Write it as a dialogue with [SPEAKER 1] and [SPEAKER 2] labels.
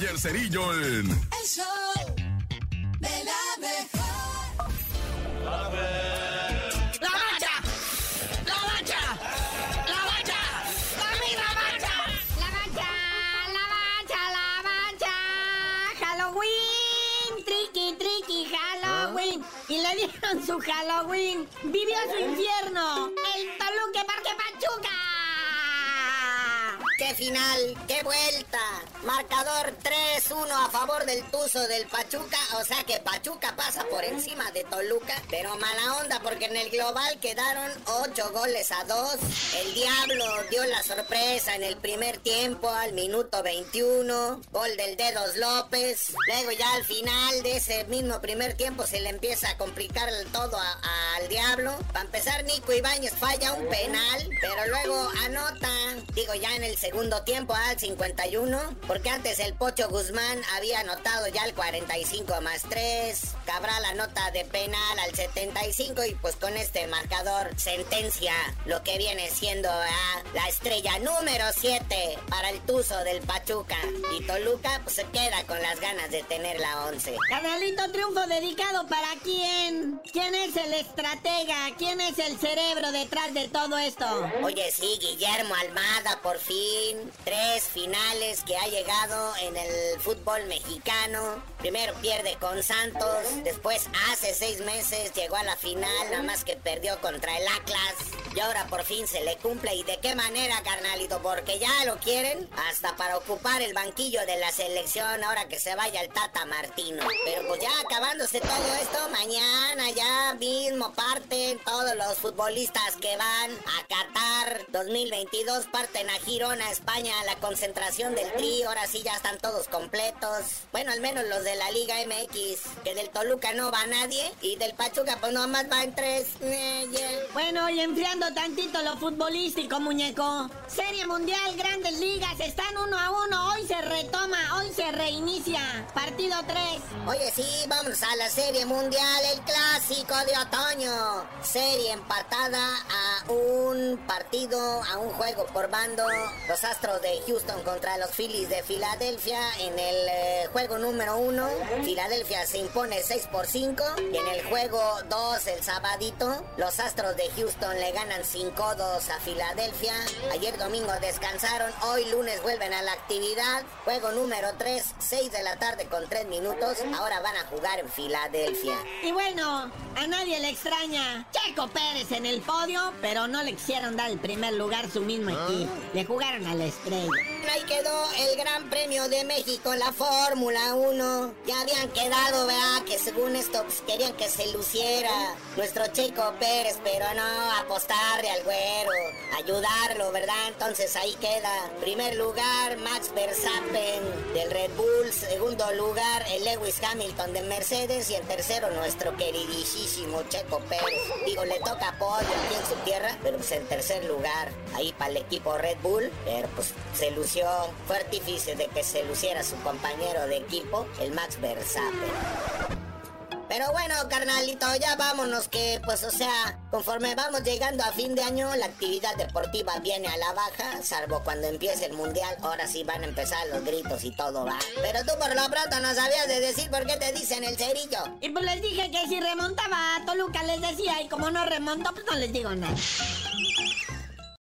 [SPEAKER 1] Y el Cerillo en...
[SPEAKER 2] El show de la mejor.
[SPEAKER 3] La bacha, la bacha, la bacha, la misma bacha.
[SPEAKER 4] La mancha, la mancha, la mancha. Halloween, tricky, tricky, Halloween. Y le dieron su Halloween. Vivió su infierno. El Toluque Parque Pachuca.
[SPEAKER 3] ¡Qué final! ¡Qué vuelta! Marcador 3-1 a favor del Tuzo del Pachuca. O sea que Pachuca pasa por encima de Toluca. Pero mala onda porque en el global quedaron 8 goles a 2. El Diablo dio la sorpresa en el primer tiempo al minuto 21. Gol del Dedos López. Luego ya al final de ese mismo primer tiempo se le empieza a complicar todo a- al Diablo. Para empezar, Nico Ibáñez falla un penal. Pero luego anota. Digo ya en el segundo tiempo al 51. Porque antes el Pocho Guzmán había anotado ya el 45 más 3. Cabral anota de penal al 75. Y pues con este marcador sentencia lo que viene siendo ah, la estrella número 7 para el Tuzo del Pachuca. Y Toluca pues se queda con las ganas de tener la 11.
[SPEAKER 4] Carnalito, triunfo dedicado para quién? ¿Quién es el estratega? ¿Quién es el cerebro detrás de todo esto?
[SPEAKER 3] Oye, sí, Guillermo Almada, por fin. Tres finales que ha llegado en el fútbol mexicano. Primero pierde con Santos. Después, hace seis meses, llegó a la final, nada más que perdió contra el Atlas. Y ahora por fin se le cumple. ¿Y de qué manera, carnalito? Porque ya lo quieren hasta para ocupar el banquillo de la selección ahora que se vaya el Tata Martino. Pero pues ya acabándose todo esto, mañana mismo parten todos los futbolistas que van a Qatar 2022, parten a Girona, España, a la concentración del Tri. Ahora sí ya están todos completos. Bueno, al menos los de la Liga MX, que del Toluca no va nadie y del Pachuca pues nomás van tres. Eh.
[SPEAKER 4] Bueno, y enfriando tantito lo futbolístico, muñeco. Serie Mundial, Grandes Ligas, están uno a uno. Hoy se retoma, hoy se reinicia. Partido 3.
[SPEAKER 3] Oye, sí, vamos a la Serie Mundial, el clásico de otoño. Serie empatada a un partido, a un juego por bando. Los Astros de Houston contra los Phillies de Filadelfia en el eh, juego número uno. Filadelfia se impone 6 por 5. Y en el juego 2, el sabadito, los Astros de Houston le ganan 5-2 a Filadelfia. Ayer domingo descansaron, hoy lunes vuelven a la actividad. Juego número 3, 6 de la tarde con 3 minutos. Ahora van a jugar en Filadelfia.
[SPEAKER 4] Y bueno, a nadie le extraña. Checo Pérez en el podio, pero no le quisieron dar el primer lugar su mismo equipo. Le jugaron a la estrella.
[SPEAKER 3] Ahí quedó el Gran Premio de México, la Fórmula 1. Ya habían quedado, ¿verdad? Que según esto pues, querían que se luciera nuestro Checo Pérez, pero no, apostarle al güero, ayudarlo, ¿verdad? Entonces ahí queda. Primer lugar, Max Verstappen del Red Bull. Segundo lugar, el Lewis Hamilton de Mercedes. Y en tercero, nuestro queridísimo Checo Digo, le toca podio aquí en su tierra, pero pues en tercer lugar, ahí para el equipo Red Bull. Pero pues se lució, fue artífice de que se luciera su compañero de equipo, el Max Verstappen. Pero bueno, carnalito, ya vámonos que, pues, o sea, conforme vamos llegando a fin de año, la actividad deportiva viene a la baja, salvo cuando empiece el mundial, ahora sí van a empezar los gritos y todo va. Pero tú por lo pronto no sabías de decir por qué te dicen el cerillo.
[SPEAKER 4] Y pues les dije que si remontaba a Toluca les decía, y como no remontó, pues no les digo nada.